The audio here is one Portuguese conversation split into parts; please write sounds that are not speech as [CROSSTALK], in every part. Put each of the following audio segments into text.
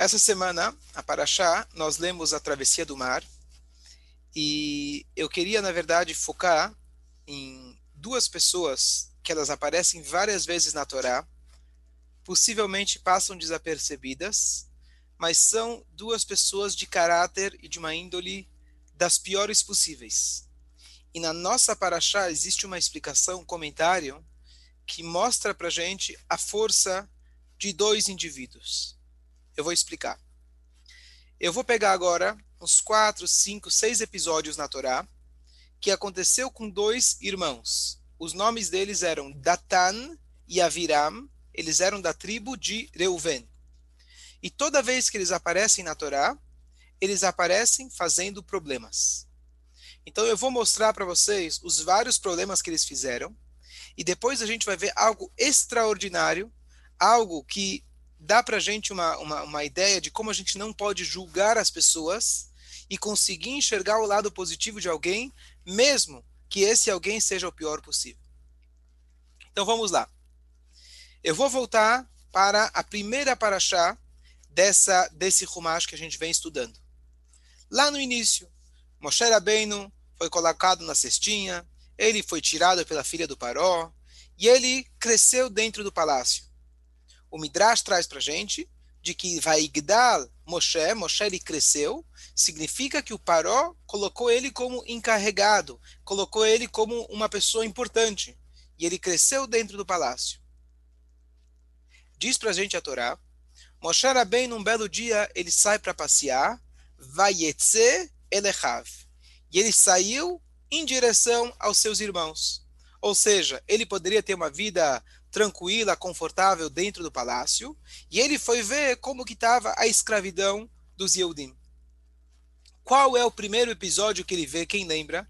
Essa semana, a Paraxá, nós lemos a Travessia do Mar e eu queria, na verdade, focar em duas pessoas que elas aparecem várias vezes na Torá, possivelmente passam desapercebidas, mas são duas pessoas de caráter e de uma índole das piores possíveis. E na nossa Paraxá existe uma explicação, um comentário, que mostra para gente a força de dois indivíduos. Eu vou explicar. Eu vou pegar agora uns quatro, cinco, seis episódios na Torá que aconteceu com dois irmãos. Os nomes deles eram Datan e Aviram. Eles eram da tribo de Reuven. E toda vez que eles aparecem na Torá, eles aparecem fazendo problemas. Então eu vou mostrar para vocês os vários problemas que eles fizeram e depois a gente vai ver algo extraordinário, algo que dá para a gente uma, uma, uma ideia de como a gente não pode julgar as pessoas e conseguir enxergar o lado positivo de alguém, mesmo que esse alguém seja o pior possível. Então vamos lá. Eu vou voltar para a primeira paraxá dessa, desse Rumash que a gente vem estudando. Lá no início, Moshe Rabbeinu foi colocado na cestinha, ele foi tirado pela filha do Paró, e ele cresceu dentro do palácio o Midrash traz para gente de que vai Igdal Moshe, Moshe ele cresceu, significa que o Paró colocou ele como encarregado, colocou ele como uma pessoa importante, e ele cresceu dentro do palácio. Diz para a gente a Torá, Moshe era bem num belo dia, ele sai para passear, Vayetze Elechav, e ele saiu em direção aos seus irmãos. Ou seja, ele poderia ter uma vida tranquila, confortável dentro do palácio, e ele foi ver como que estava a escravidão dos Yehudim. Qual é o primeiro episódio que ele vê? Quem lembra?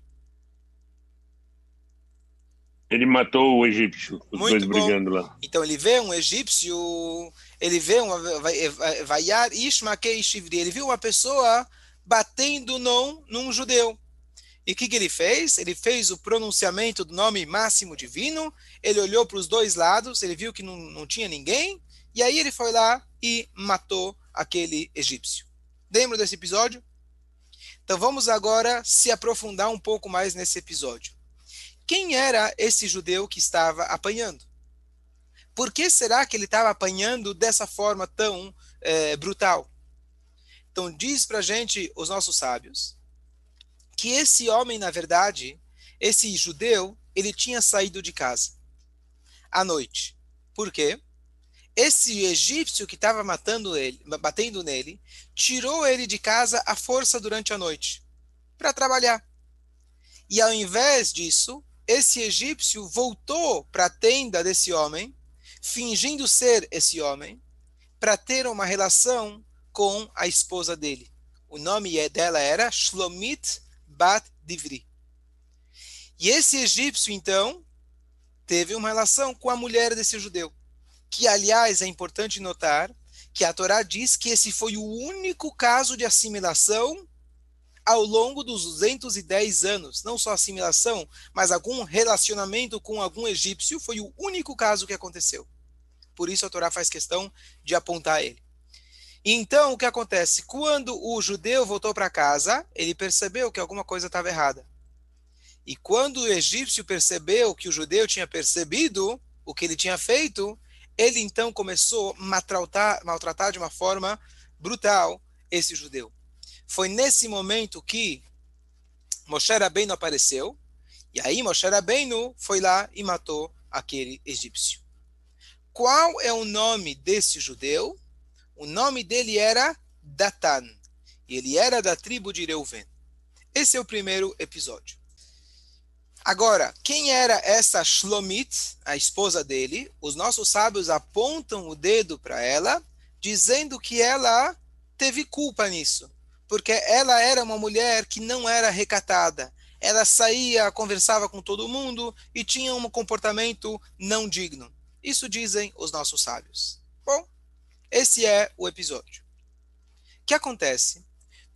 Ele matou o egípcio, os Muito dois bom. brigando lá. Então ele vê um egípcio, ele vê uma vaiar shivri, ele viu uma pessoa batendo num, num judeu. E o que, que ele fez? Ele fez o pronunciamento do nome máximo divino, ele olhou para os dois lados, ele viu que não, não tinha ninguém, e aí ele foi lá e matou aquele egípcio. Lembra desse episódio? Então vamos agora se aprofundar um pouco mais nesse episódio. Quem era esse judeu que estava apanhando? Por que será que ele estava apanhando dessa forma tão é, brutal? Então diz para gente os nossos sábios que esse homem, na verdade, esse judeu, ele tinha saído de casa à noite. Por quê? Esse egípcio que estava matando ele, batendo nele, tirou ele de casa à força durante a noite para trabalhar. E ao invés disso, esse egípcio voltou para a tenda desse homem, fingindo ser esse homem, para ter uma relação com a esposa dele. O nome dela era Shlomit Bat Divri. E esse egípcio, então, teve uma relação com a mulher desse judeu. Que, aliás, é importante notar que a Torá diz que esse foi o único caso de assimilação ao longo dos 210 anos. Não só assimilação, mas algum relacionamento com algum egípcio foi o único caso que aconteceu. Por isso a Torá faz questão de apontar ele. Então, o que acontece? Quando o judeu voltou para casa, ele percebeu que alguma coisa estava errada. E quando o egípcio percebeu que o judeu tinha percebido o que ele tinha feito, ele então começou a maltratar, maltratar de uma forma brutal esse judeu. Foi nesse momento que Moshe Rabbeinu apareceu, e aí Moshe Rabbeinu foi lá e matou aquele egípcio. Qual é o nome desse judeu? O nome dele era Datan. E ele era da tribo de Reuven. Esse é o primeiro episódio. Agora, quem era essa Shlomit, a esposa dele? Os nossos sábios apontam o dedo para ela, dizendo que ela teve culpa nisso, porque ela era uma mulher que não era recatada. Ela saía, conversava com todo mundo e tinha um comportamento não digno. Isso dizem os nossos sábios. Bom, esse é o episódio. O que acontece?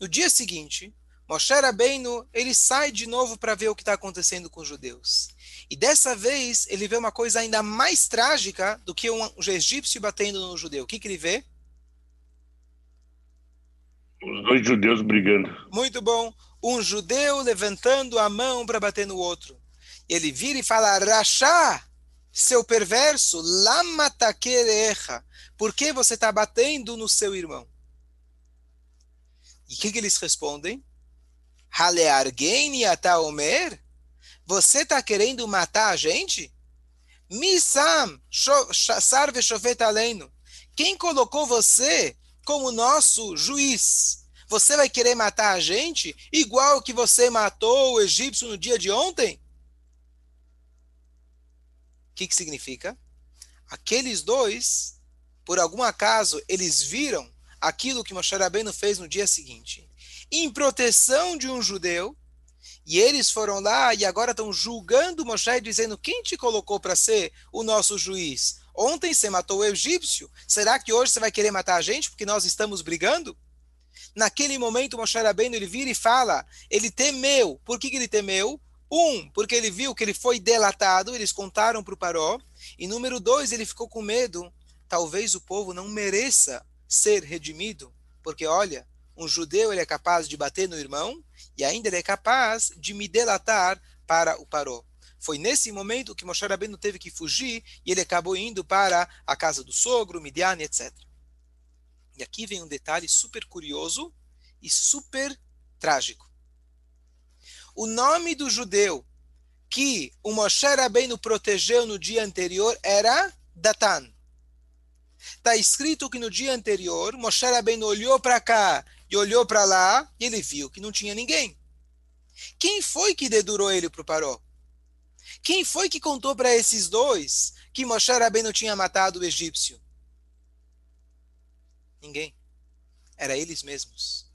No dia seguinte, Moshe Rabbeinu, ele sai de novo para ver o que está acontecendo com os judeus. E dessa vez, ele vê uma coisa ainda mais trágica do que um, um egípcio batendo no judeu. O que, que ele vê? Os dois judeus brigando. Muito bom. Um judeu levantando a mão para bater no outro. Ele vira e fala: Rachá, seu perverso, lama taquerecha. Por que você está batendo no seu irmão? E o que, que, eles respondem? Haleargeni ataomer? Você está querendo matar a gente? Misam sarve shofet aleino. Quem colocou você como nosso juiz? Você vai querer matar a gente igual que você matou o egípcio no dia de ontem? O que, que significa? Aqueles dois, por algum acaso, eles viram aquilo que Moshe Rabbeinu fez no dia seguinte. Em proteção de um judeu, e eles foram lá e agora estão julgando Moshe, dizendo: quem te colocou para ser o nosso juiz? Ontem você matou o egípcio. Será que hoje você vai querer matar a gente porque nós estamos brigando? Naquele momento, Moshe Rabbeinu, ele vira e fala, ele temeu. Por que, que ele temeu? Um, porque ele viu que ele foi delatado, eles contaram para o Paró. E número dois, ele ficou com medo. Talvez o povo não mereça ser redimido. Porque, olha, um judeu ele é capaz de bater no irmão e ainda ele é capaz de me delatar para o Paró. Foi nesse momento que Moshe Rabbeinu teve que fugir e ele acabou indo para a casa do sogro, Midian, etc. E aqui vem um detalhe super curioso e super trágico. O nome do judeu que o Moshe Rabbeinu protegeu no dia anterior era Datan. Está escrito que no dia anterior, Moshe Rabbeinu olhou para cá e olhou para lá e ele viu que não tinha ninguém. Quem foi que dedurou ele para o Paró? Quem foi que contou para esses dois que Moshe Rabbeinu tinha matado o egípcio? Ninguém. Era eles mesmos.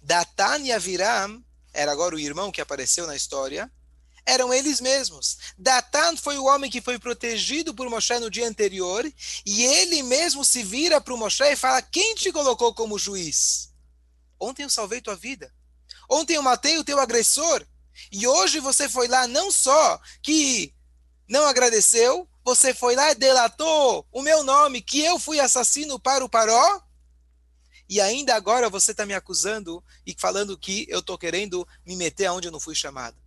Datan e Aviram, era agora o irmão que apareceu na história, eram eles mesmos. Datan foi o homem que foi protegido por Moshe no dia anterior, e ele mesmo se vira para o Moshe e fala: Quem te colocou como juiz? Ontem eu salvei tua vida. Ontem eu matei o teu agressor. E hoje você foi lá não só que não agradeceu, você foi lá e delatou o meu nome, que eu fui assassino para o Paró. E ainda agora você está me acusando e falando que eu estou querendo me meter aonde eu não fui chamado.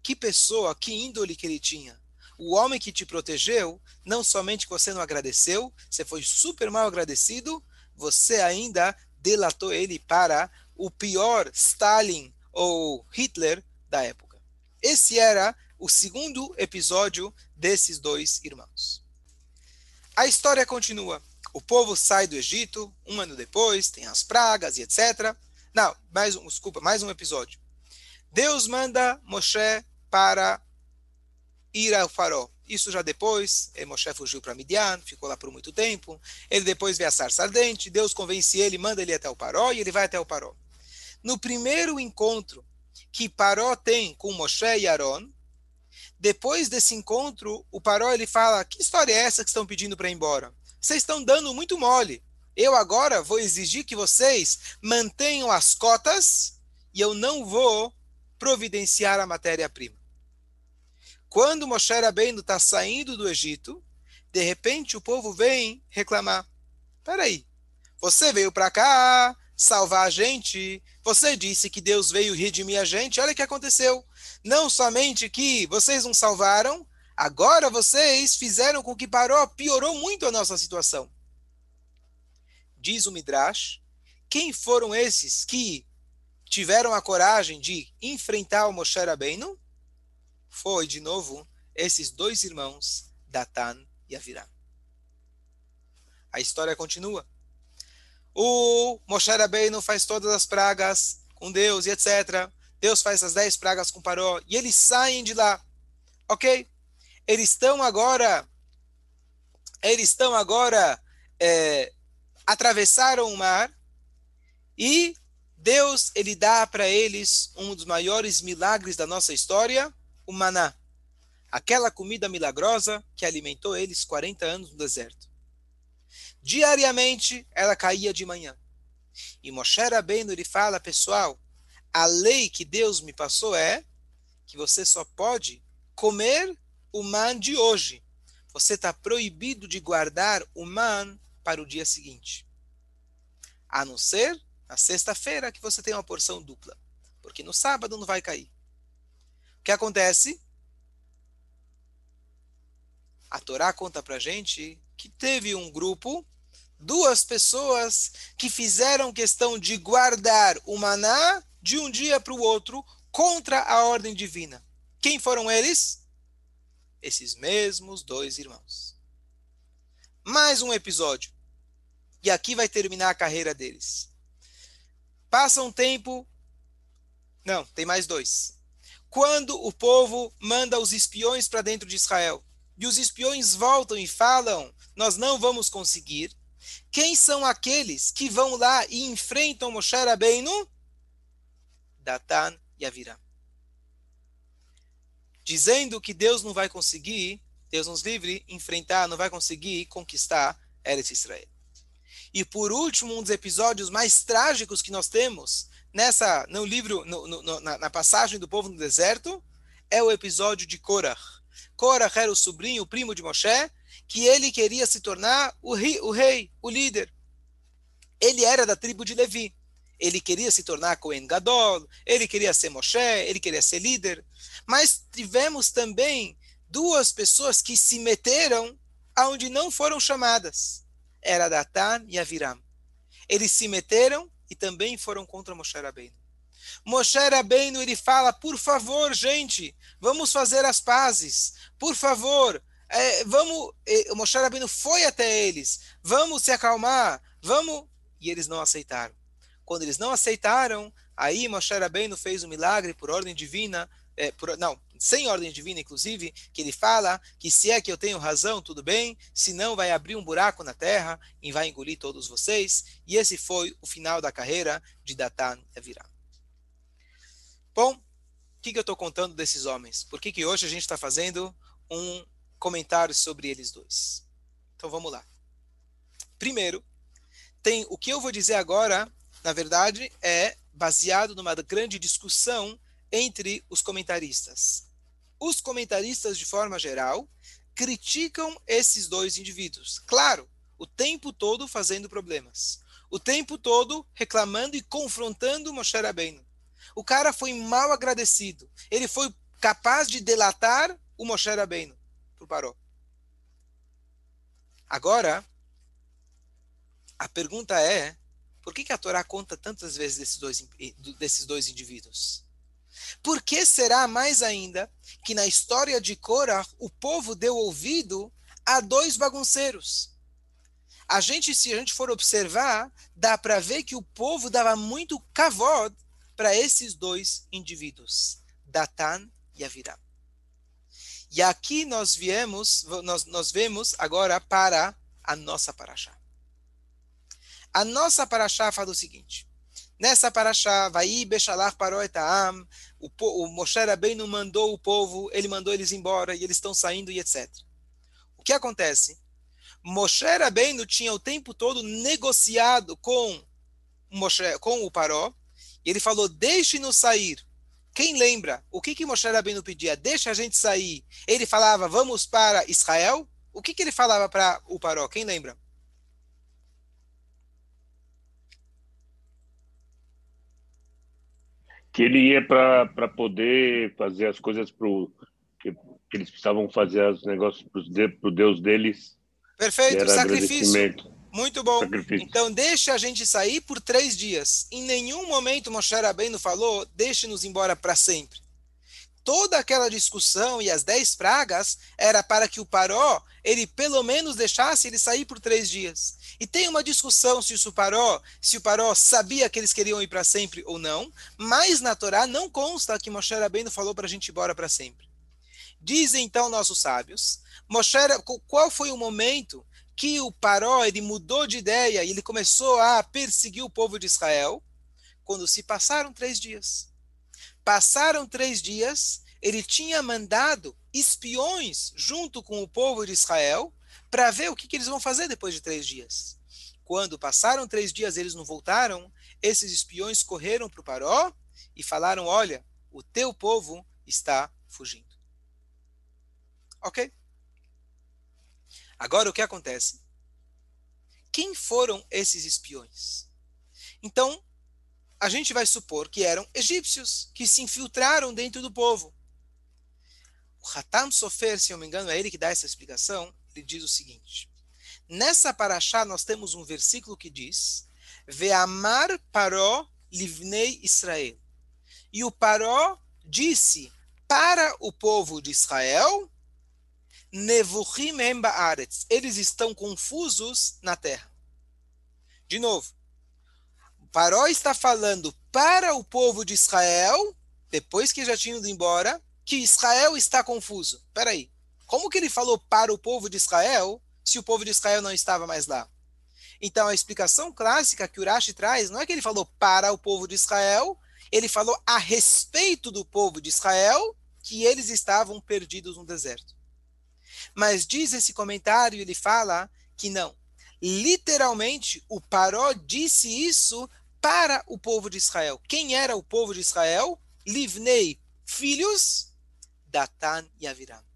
Que pessoa, que índole que ele tinha. O homem que te protegeu, não somente você não agradeceu, você foi super mal agradecido, você ainda delatou ele para o pior Stalin ou Hitler da época. Esse era o segundo episódio desses dois irmãos. A história continua. O povo sai do Egito, um ano depois, tem as pragas e etc. Não, mais um, desculpa, mais um episódio. Deus manda Moshe para ir ao farol. Isso já depois, Moshe fugiu para Midian, ficou lá por muito tempo. Ele depois vê a sarça ardente, Deus convence ele, manda ele até o Paró e ele vai até o Paró. No primeiro encontro que Paró tem com Moshe e Aaron, depois desse encontro, o Paró ele fala: Que história é essa que estão pedindo para ir embora? Vocês estão dando muito mole. Eu agora vou exigir que vocês mantenham as cotas e eu não vou providenciar a matéria-prima. Quando Moshe Rabbeinu está saindo do Egito, de repente o povo vem reclamar. Peraí, você veio para cá salvar a gente, você disse que Deus veio redimir a gente, olha o que aconteceu. Não somente que vocês não salvaram, agora vocês fizeram com que Paró piorou muito a nossa situação. Diz o Midrash, quem foram esses que tiveram a coragem de enfrentar o Moshe Rabbeinu? foi, de novo, esses dois irmãos, Datan e Aviram. A história continua. O Moshe Rabbeinu faz todas as pragas com Deus e etc. Deus faz as dez pragas com Paró e eles saem de lá. Ok? Eles estão agora, eles estão agora, é, atravessaram o mar e Deus ele dá para eles um dos maiores milagres da nossa história, o maná, aquela comida milagrosa que alimentou eles 40 anos no deserto. Diariamente ela caía de manhã. E Moshe Rabbeinu ele fala, pessoal, a lei que Deus me passou é que você só pode comer o man de hoje. Você está proibido de guardar o man para o dia seguinte. A não ser Na sexta-feira que você tem uma porção dupla, porque no sábado não vai cair. O que acontece? A Torá conta pra gente que teve um grupo, duas pessoas que fizeram questão de guardar o maná de um dia para o outro contra a ordem divina. Quem foram eles? Esses mesmos dois irmãos. Mais um episódio. E aqui vai terminar a carreira deles. Passa um tempo. Não, tem mais dois. Quando o povo manda os espiões para dentro de Israel, e os espiões voltam e falam: Nós não vamos conseguir. Quem são aqueles que vão lá e enfrentam Moshe Rabbeinu? Datan e Aviram. Dizendo que Deus não vai conseguir, Deus nos livre, enfrentar, não vai conseguir conquistar Eretz Israel. E por último, um dos episódios mais trágicos que nós temos nessa no livro, no, no, na, na, passagem do povo no deserto, é o episódio de Korah. Korah era o sobrinho, o primo de Moshe, que ele queria se tornar o rei, o, rei, o líder. Ele era da tribo de Levi. Ele queria se tornar Cohen Gadol, ele queria ser Moshe, ele queria ser líder. Mas tivemos também duas pessoas que se meteram aonde não foram chamadas. Era Datan e Aviram. Eles se meteram e também foram contra Moshe Rabbeinu. Moshe Rabbeinu, ele fala, por favor, gente, vamos fazer as pazes. Por favor, é, vamos... O Moshe Rabbeinu foi até eles. Vamos se acalmar, vamos... E eles não aceitaram. Quando eles não aceitaram, aí Moshe Rabbeinu fez um milagre por ordem divina, é, por, não, sem ordem divina, inclusive, que ele fala que se é que eu tenho razão, tudo bem, se não, vai abrir um buraco na terra e vai engolir todos vocês. E esse foi o final da carreira de Datan e Aviram. Bom, o que, que eu estou contando desses homens? Por que, que hoje a gente está fazendo um comentário sobre eles dois? Então vamos lá. Primeiro, tem o que eu vou dizer agora na verdade, é baseado numa grande discussão entre os comentaristas. Os comentaristas, de forma geral, criticam esses dois indivíduos. Claro, o tempo todo fazendo problemas. O tempo todo reclamando e confrontando Moshe Rabbeinu. O cara foi mal agradecido. Ele foi capaz de delatar o Moshe Rabbeinu para o Paró. Agora, a pergunta é, por que, que a Torá conta tantas vezes desses dois, desses dois indivíduos? Por que será mais ainda que na história de Korah o povo deu ouvido a dois bagunceiros? A gente, se a gente for observar, dá para ver que o povo dava muito kavod para esses dois indivíduos, Datan e Aviram. E aqui nós viemos, nós, nós vemos agora para a nossa paraxá. A nossa paraxá fala o seguinte. Nessa paraxá, vai Bechalach parou etaam, o, o Moshe Rabbeinu mandou o povo, ele mandou eles embora e eles estão saindo e etc. O que acontece? Moshe Rabbeinu tinha o tempo todo negociado com, Moshe, com o Paró, e ele falou, deixe-nos sair. Quem lembra? O que, que Moshe Rabbeinu pedia? Deixa a gente sair. Ele falava, vamos para Israel? O que, que ele falava para o Paró? Quem lembra? Que ele ia para poder fazer as coisas que, que, eles precisavam fazer os negócios para o Deus deles. Perfeito, sacrifício. Muito bom. Sacrifício. Então deixa a gente sair por três dias. Em nenhum momento Moshe Rabbeinu falou, deixe-nos embora para sempre. Toda aquela discussão e as dez pragas era para que o Paró, ele pelo menos deixasse ele sair por três dias. E tem uma discussão se o Paró, se o Paró sabia que eles queriam ir para sempre ou não, mas na Torá não consta que Moshe Rabbeinu falou para a gente ir embora para sempre. Dizem então nossos sábios, Moshe, qual foi o momento que o Paró ele mudou de ideia e ele começou a perseguir o povo de Israel? Quando se passaram três dias. Passaram três dias, ele tinha mandado espiões junto com o povo de Israel para ver o que, que eles vão fazer depois de três dias. Quando passaram três dias eles não voltaram, esses espiões correram para o Paró e falaram: Olha, o teu povo está fugindo. Ok? Agora o que acontece? Quem foram esses espiões? Então, a gente vai supor que eram egípcios que se infiltraram dentro do povo. O Hatam Sofer, se eu não me engano, é ele que dá essa explicação. Diz o seguinte: Nessa paraxá nós temos um versículo que diz: Ve'amar paró livnei Israel. E o paró disse para o povo de Israel: Nevuchim Baaretz. Eles estão confusos na terra. De novo, Paró está falando para o povo de Israel, depois que já tinham ido embora, que Israel está confuso. Espera aí. Como que ele falou para o povo de Israel se o povo de Israel não estava mais lá? Então, a explicação clássica que Urashi traz não é que ele falou para o povo de Israel, ele falou a respeito do povo de Israel que eles estavam perdidos no deserto. Mas diz esse comentário, ele fala que não. Literalmente, o Paró disse isso para o povo de Israel. Quem era o povo de Israel? Livnei, filhos, Datan e Aviram.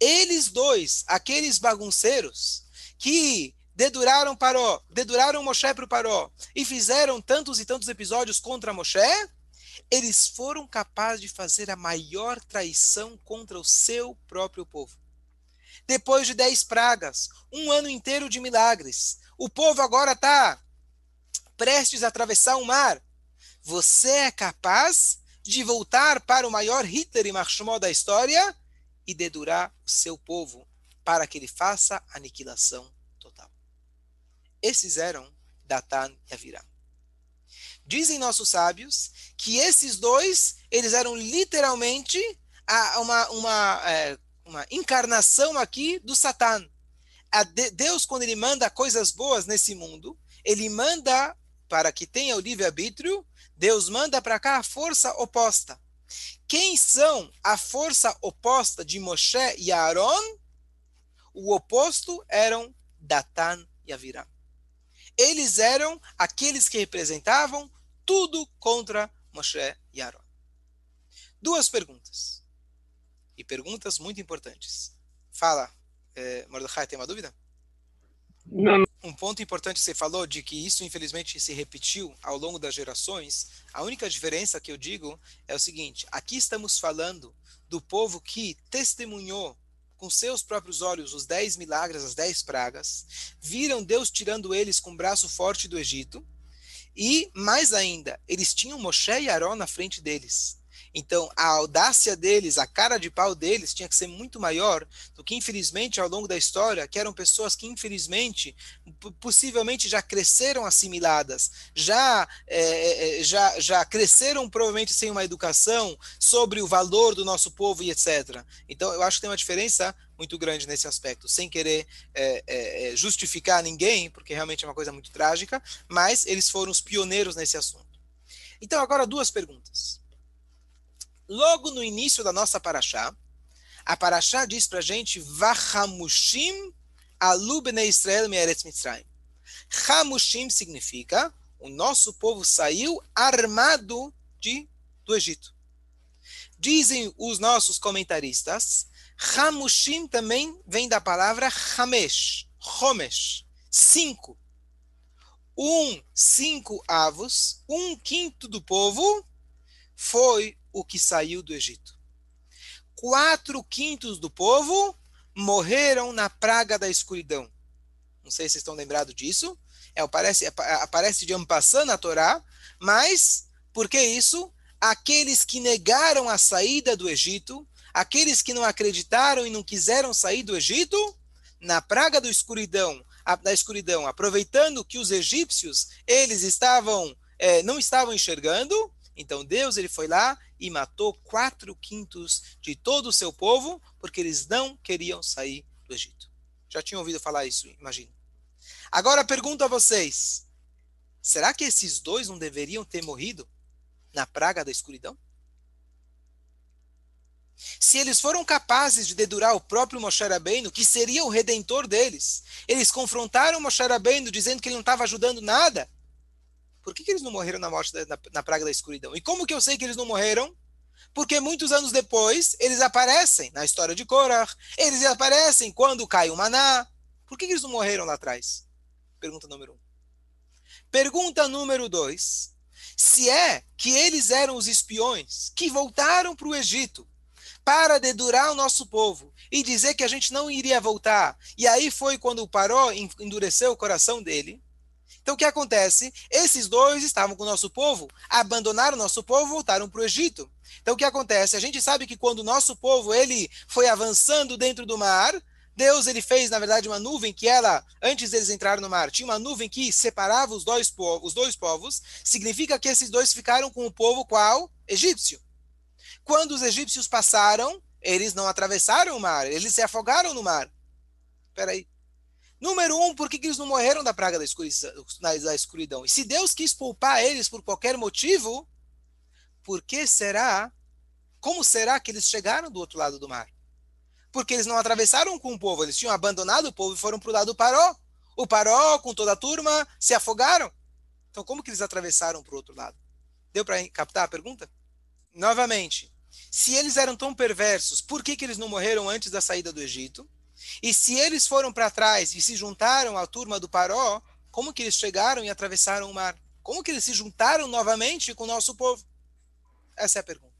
Eles dois, aqueles bagunceiros que deduraram Paró, deduraram Moshe para o Paró e fizeram tantos e tantos episódios contra Moshe, eles foram capazes de fazer a maior traição contra o seu próprio povo. Depois de dez pragas, um ano inteiro de milagres, o povo agora está prestes a atravessar o mar. Você é capaz de voltar para o maior Hitler e Marshmallow da história e dedurar o seu povo para que ele faça aniquilação total. Esses eram Datan e Aviram. Dizem nossos sábios que esses dois, eles eram literalmente uma, uma, é, uma encarnação aqui do Satã. Deus, quando ele manda coisas boas nesse mundo, ele manda para que tenha o livre-arbítrio, Deus manda para cá a força oposta. Quem são a força oposta de Moshe e Aaron? O oposto eram Datan e Aviram. Eles eram aqueles que representavam tudo contra Moshe e Aaron. Duas perguntas. E perguntas muito importantes. Fala, eh, Mordecai, tem uma dúvida? Um ponto importante que você falou de que isso infelizmente se repetiu ao longo das gerações. A única diferença que eu digo é o seguinte: aqui estamos falando do povo que testemunhou com seus próprios olhos os dez milagres, as dez pragas, viram Deus tirando eles com o braço forte do Egito, e mais ainda, eles tinham Moshe e Arão na frente deles. Então, a audácia deles, a cara de pau deles tinha que ser muito maior do que, infelizmente, ao longo da história, que eram pessoas que, infelizmente, possivelmente já cresceram assimiladas, já, é, já, já cresceram provavelmente sem uma educação sobre o valor do nosso povo e etc. Então, eu acho que tem uma diferença muito grande nesse aspecto, sem querer é, é, justificar ninguém, porque realmente é uma coisa muito trágica, mas eles foram os pioneiros nesse assunto. Então, agora duas perguntas. Logo no início da nossa paraxá, a paraxá diz para a gente, Vahamushim alu bnei Israel me'eretz Mitzrayim. Hamushim significa, o nosso povo saiu armado de, do Egito. Dizem os nossos comentaristas, Hamushim também vem da palavra Hamesh, Homesh, cinco. Um, cinco avos, um quinto do povo foi o que saiu do Egito. Quatro quintos do povo morreram na praga da escuridão. Não sei se vocês estão lembrados disso. É, aparece, aparece de passando na Torá, mas por que isso? Aqueles que negaram a saída do Egito, aqueles que não acreditaram e não quiseram sair do Egito, na praga da escuridão, da escuridão, aproveitando que os egípcios eles estavam é, não estavam enxergando, então Deus ele foi lá e matou quatro quintos de todo o seu povo, porque eles não queriam sair do Egito. Já tinham ouvido falar isso, imagino. Agora pergunto a vocês: será que esses dois não deveriam ter morrido na praga da escuridão? Se eles foram capazes de dedurar o próprio Moshe Rabbeinu, que seria o redentor deles, eles confrontaram Moshe Rabbeinu dizendo que ele não estava ajudando nada, por que, que eles não morreram na morte da, na, na, praga da escuridão? E como que eu sei que eles não morreram? Porque muitos anos depois eles aparecem na história de Korah, eles aparecem quando cai o maná. Por que, que eles não morreram lá atrás? Pergunta número um. Pergunta número dois. se é que eles eram os espiões que voltaram para o Egito para dedurar o nosso povo e dizer que a gente não iria voltar. E aí foi quando o Paró endureceu o coração dele. Então o que acontece? Esses dois estavam com o nosso povo, abandonaram o nosso povo, voltaram para o Egito. Então o que acontece? A gente sabe que quando o nosso povo ele foi avançando dentro do mar, Deus ele fez, na verdade, uma nuvem que ela, antes deles entrarem no mar, tinha uma nuvem que separava os dois, povos, os dois povos. Significa que esses dois ficaram com o povo qual? Egípcio. Quando os egípcios passaram, eles não atravessaram o mar, eles se afogaram no mar. Espera aí. Número um, por que, eles não morreram da praga da escuridão, da escuridão? E se Deus quis poupar eles por qualquer motivo, por que será? Como será que eles chegaram do outro lado do mar? porque eles não atravessaram com o povo, eles tinham abandonado o povo e foram para o lado do Paró. O Paró, com toda a turma, se afogaram. Então, como que eles atravessaram para o outro lado? Deu para captar a pergunta? Novamente, se eles eram tão perversos, por que, que eles não morreram antes da saída do Egito? E se eles foram para trás e se juntaram à turma do Paró, como que eles chegaram e atravessaram o mar? Como que eles se juntaram novamente com o nosso povo? Essa é a pergunta.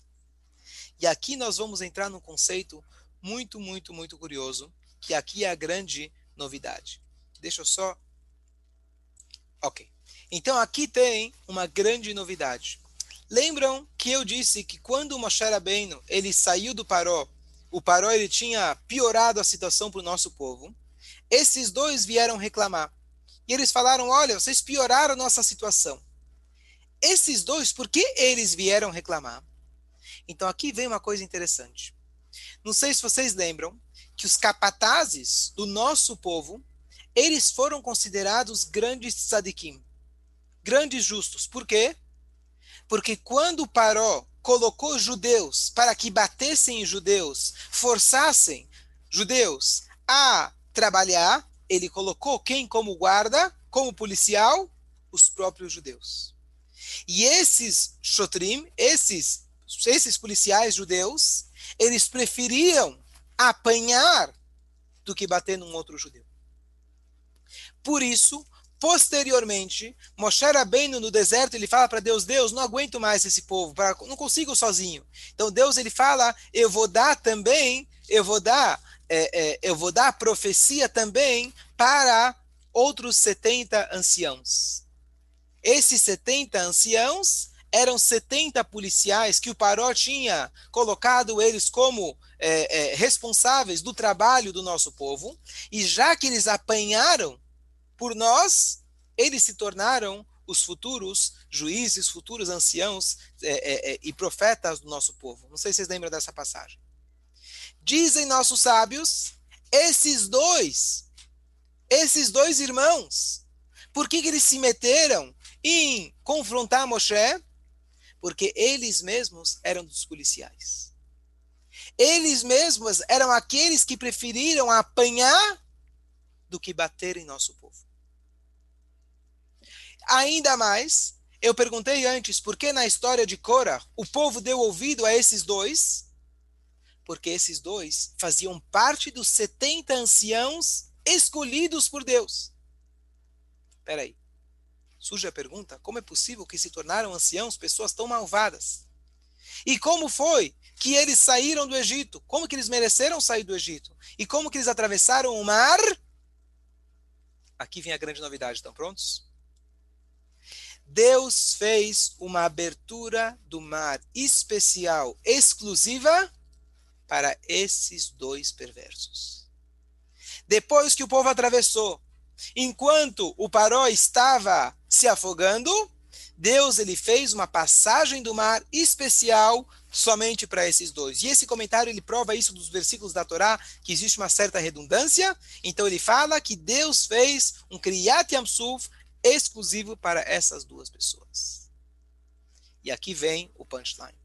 E aqui nós vamos entrar num conceito muito, muito, muito curioso, que aqui é a grande novidade. Deixa eu só. Ok. Então aqui tem uma grande novidade. Lembram que eu disse que quando o Moshe Rabbeinu, ele saiu do Paró, o Paró ele tinha piorado a situação para o nosso povo. Esses dois vieram reclamar. E eles falaram: "Olha, vocês pioraram nossa situação". Esses dois, por que eles vieram reclamar? Então aqui vem uma coisa interessante. Não sei se vocês lembram que os capatazes do nosso povo, eles foram considerados grandes tzadikim, grandes justos. Por quê? Porque quando Paró colocou judeus para que batessem em judeus, forçassem judeus a trabalhar, ele colocou quem como guarda, como policial? Os próprios judeus. E esses shotrim, esses, esses policiais judeus, eles preferiam apanhar do que bater num outro judeu. Por isso, posteriormente, Moshe Rabbeinu no deserto, ele fala para Deus, Deus, não aguento mais esse povo, não consigo sozinho. Então Deus ele fala, eu vou dar também, eu vou dar, é, é, eu vou dar profecia também para outros 70 anciãos. Esses 70 anciãos, eram 70 policiais que o Paró tinha colocado eles como é, é, responsáveis do trabalho do nosso povo, e já que eles apanharam por nós, eles se tornaram os futuros juízes, futuros anciãos é, é, é e profetas do nosso povo. Não sei se vocês lembram dessa passagem. Dizem nossos sábios, esses dois, esses dois irmãos, por que, que eles se meteram em confrontar Moshe? porque eles mesmos eram dos policiais. Eles mesmos eram aqueles que preferiram apanhar do que bater em nosso povo. Ainda mais, eu perguntei antes por que na história de Cora o povo deu ouvido a esses dois? Porque esses dois faziam parte dos 70 anciãos escolhidos por Deus. Espera aí surge a pergunta: como é possível que se tornaram anciãos pessoas tão malvadas? E como foi que eles saíram do Egito? Como que eles mereceram sair do Egito? E como que eles atravessaram o mar? Aqui vem a grande novidade, estão prontos? Deus fez uma abertura do mar especial, exclusiva para esses dois perversos. Depois que o povo atravessou, enquanto o Paró estava se afogando, Deus ele fez uma passagem do mar especial somente para esses dois. E esse comentário ele prova isso dos versículos da Torá, que existe uma certa redundância. Então ele fala que Deus fez um Kriyat Yamsuf exclusivo para essas duas pessoas. E aqui vem o punchline.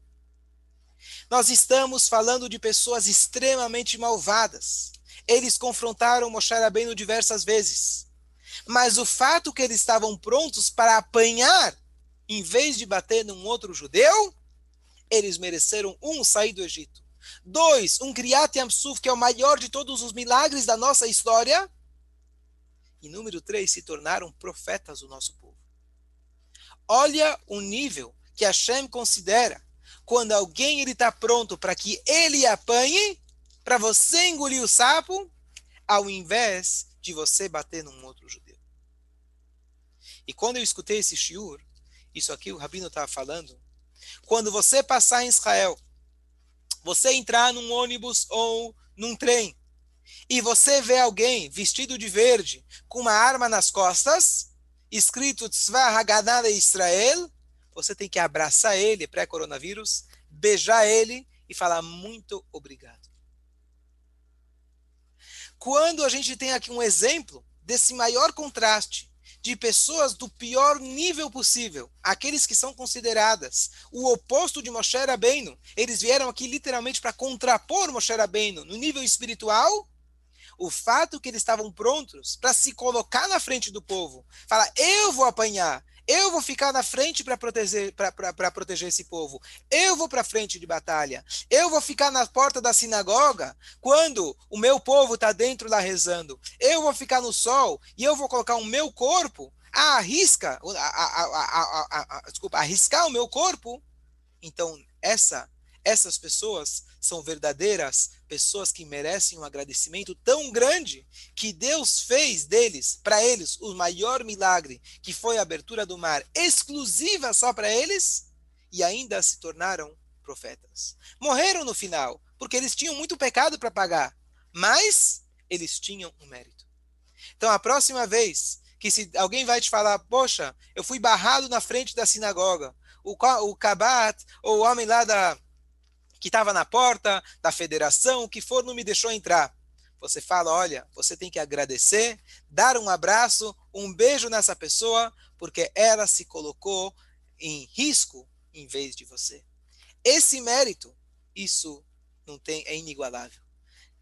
Nós estamos falando de pessoas extremamente malvadas. Eles confrontaram Moshe Rabbeinu diversas vezes. Mas o fato que eles estavam prontos para apanhar, em vez de bater num outro judeu, eles mereceram, um, sair do Egito. Dois, um Kriyat Yamsuf, que é o maior de todos os milagres da nossa história. E número três, se tornaram profetas do nosso povo. Olha o nível que Hashem considera quando alguém ele está pronto para que ele apanhe, para você engolir o sapo, ao invés de você bater num outro judeu. E quando eu escutei esse shiur, isso aqui o Rabino estava falando, quando você passar em Israel, você entrar num ônibus ou num trem, e você vê alguém vestido de verde, com uma arma nas costas, escrito Tzvah Haganah Israel, você tem que abraçar ele, pré-coronavírus, beijar ele e falar muito obrigado. Quando a gente tem aqui um exemplo desse maior contraste de pessoas do pior nível possível, aqueles que são consideradas o oposto de Moshe Rabbeinu, eles vieram aqui literalmente para contrapor Moshe Rabbeinu no nível espiritual, o fato que eles estavam prontos para se colocar na frente do povo, falar, eu vou apanhar, eu vou ficar na frente para proteger, proteger esse povo. Eu vou para frente de batalha. Eu vou ficar na porta da sinagoga quando o meu povo está dentro lá rezando. Eu vou ficar no sol e eu vou colocar o meu corpo a arrisca, a, a, a, desculpa, arriscar o meu corpo. Então, essa, essas pessoas são verdadeiras pessoas que merecem um agradecimento tão grande que Deus fez deles, para eles, o maior milagre, que foi a abertura do mar, exclusiva só para eles, e ainda se tornaram profetas. Morreram no final, porque eles tinham muito pecado para pagar, mas eles tinham um mérito. Então, a próxima vez que se alguém vai te falar, poxa, eu fui barrado na frente da sinagoga, o, o Kabat, ou o homem lá da, que estava na porta da federação, o que for, não me deixou entrar. Você fala: olha, você tem que agradecer, dar um abraço, um beijo nessa pessoa, porque ela se colocou em risco em vez de você. Esse mérito, isso não tem, é inigualável.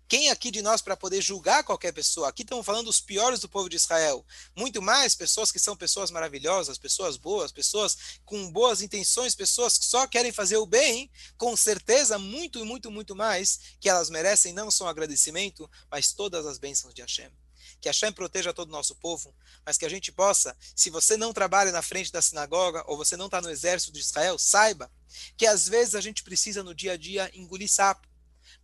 Quem aqui de nós para poder julgar qualquer pessoa? Aqui estamos falando dos piores do povo de Israel. Muito mais pessoas que são pessoas maravilhosas, pessoas boas, pessoas com boas intenções, pessoas que só querem fazer o bem, com certeza, muito, muito, muito mais que elas merecem não só agradecimento, mas todas as bênçãos de Hashem. Que Hashem proteja todo o nosso povo, mas que a gente possa, se você não trabalha na frente da sinagoga ou você não está no exército de Israel, saiba que às vezes a gente precisa no dia a dia engolir sapo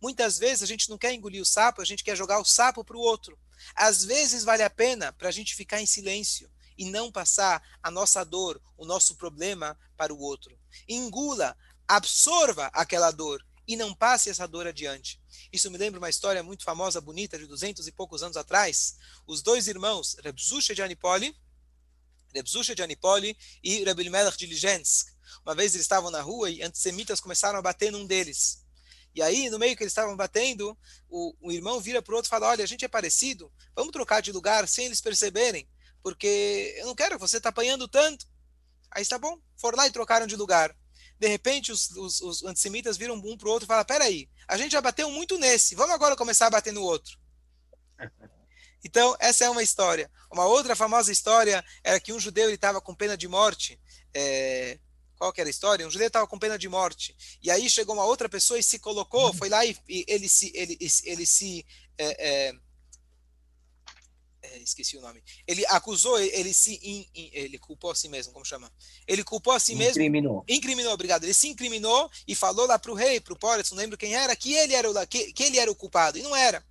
Muitas vezes a gente não quer engolir o sapo, a gente quer jogar o sapo para o outro. Às vezes vale a pena para a gente ficar em silêncio e não passar a nossa dor, o nosso problema para o outro. Engula, absorva aquela dor e não passe essa dor adiante. Isso me lembra uma história muito famosa, bonita, de duzentos e poucos anos atrás. Os dois irmãos, Rebzusha de Anipoli, Rebzusha de Anipoli e Rebel Melech de Ligensk. Uma vez eles estavam na rua e antissemitas começaram a bater num deles. E aí, no meio que eles estavam batendo, o, o irmão vira para o outro e fala: Olha, a gente é parecido, vamos trocar de lugar sem eles perceberem, porque eu não quero, você está apanhando tanto. Aí está bom, foram lá e trocaram de lugar. De repente, os, os, os antissemitas viram um para o outro e falam: Peraí, a gente já bateu muito nesse, vamos agora começar a bater no outro. [LAUGHS] Então, essa é uma história. Uma outra famosa história era que um judeu estava com pena de morte. É, qual que era a história? Um judeu estava com pena de morte. E aí chegou uma outra pessoa e se colocou, foi lá e, e ele se. Ele, ele se é, é, é, esqueci o nome. Ele acusou, ele se. In, in, ele culpou a si mesmo, como chama? Ele culpou a si mesmo. Incriminou. Incriminou, obrigado. Ele se incriminou e falou lá para o rei, para o Póris, não lembro quem era, que ele era, o, que, que ele era o culpado. E não era.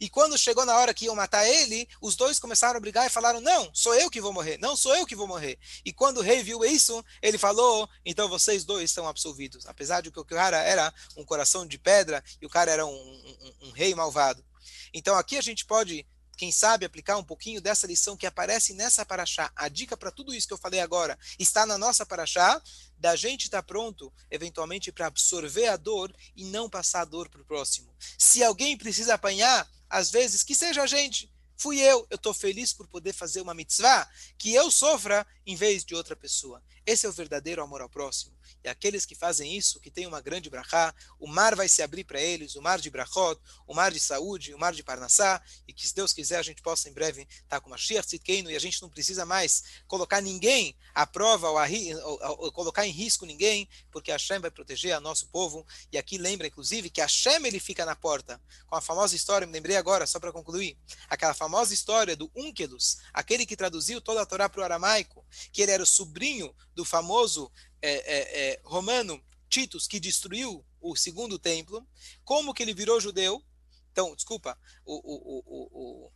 E quando chegou na hora que iam matar ele, os dois começaram a brigar e falaram: Não, sou eu que vou morrer, não sou eu que vou morrer. E quando o rei viu isso, ele falou: Então vocês dois estão absolvidos. Apesar de que o cara era um coração de pedra e o cara era um, um, um rei malvado. Então aqui a gente pode quem sabe aplicar um pouquinho dessa lição que aparece nessa paraxá. A dica para tudo isso que eu falei agora está na nossa paraxá, da gente estar tá pronto, eventualmente, para absorver a dor e não passar a dor para o próximo. Se alguém precisa apanhar, às vezes, que seja a gente. Fui eu, eu estou feliz por poder fazer uma mitzvah que eu sofra em vez de outra pessoa. Esse é o verdadeiro amor ao próximo. E aqueles que fazem isso, que têm uma grande brachá, o mar vai se abrir para eles, o mar de brachot, o mar de saúde, o mar de parnassá, e que se Deus quiser a gente possa em breve estar com uma Tzidkeinu e a gente não precisa mais colocar ninguém à prova ou, a, ou, ou, colocar em risco ninguém, porque Hashem vai proteger a nosso povo. E aqui lembra, inclusive, que Hashem ele fica na porta. Com a famosa história, me lembrei agora, só para concluir, aquela famosa história do Unkelus, aquele que traduziu toda a Torá para o aramaico, que ele era o sobrinho do famoso é, é, é, romano Titus, que destruiu o segundo templo, como que ele virou judeu. Então, desculpa, o, o, o,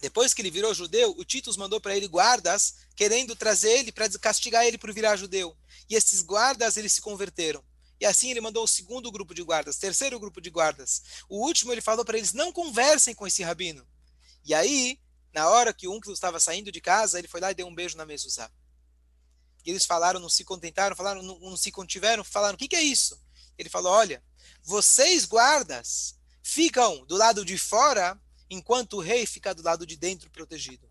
depois que ele virou judeu, o Titus mandou para ele guardas, querendo trazer ele para castigar ele por virar judeu. E esses guardas, eles se converteram. E assim ele mandou o segundo grupo de guardas, terceiro grupo de guardas. O último ele falou para eles: não conversem com esse rabino. E aí, na hora que o Unclo estava saindo de casa, ele foi lá e deu um beijo na mesa. Eles falaram, não se contentaram, falaram, não, não se contiveram, falaram: o que, que é isso? Ele falou: olha, vocês guardas ficam do lado de fora enquanto o rei fica do lado de dentro protegido.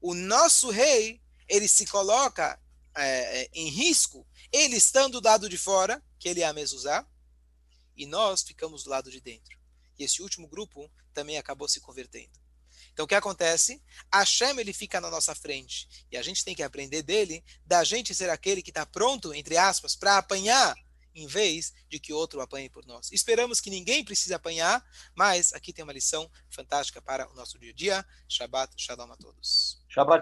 O nosso rei, ele se coloca é, é, em risco, ele estando do lado de fora, que ele é a Mezuzá, e nós ficamos do lado de dentro. E esse último grupo também acabou se convertendo. Então o que acontece? Hashem ele fica na nossa frente e a gente tem que aprender dele, da gente ser aquele que está pronto, entre aspas, para apanhar em vez de que outro apanhe por nós. Esperamos que ninguém precise apanhar, mas aqui tem uma lição fantástica para o nosso dia a dia. Shabbat, Shalom a todos. Shabbat.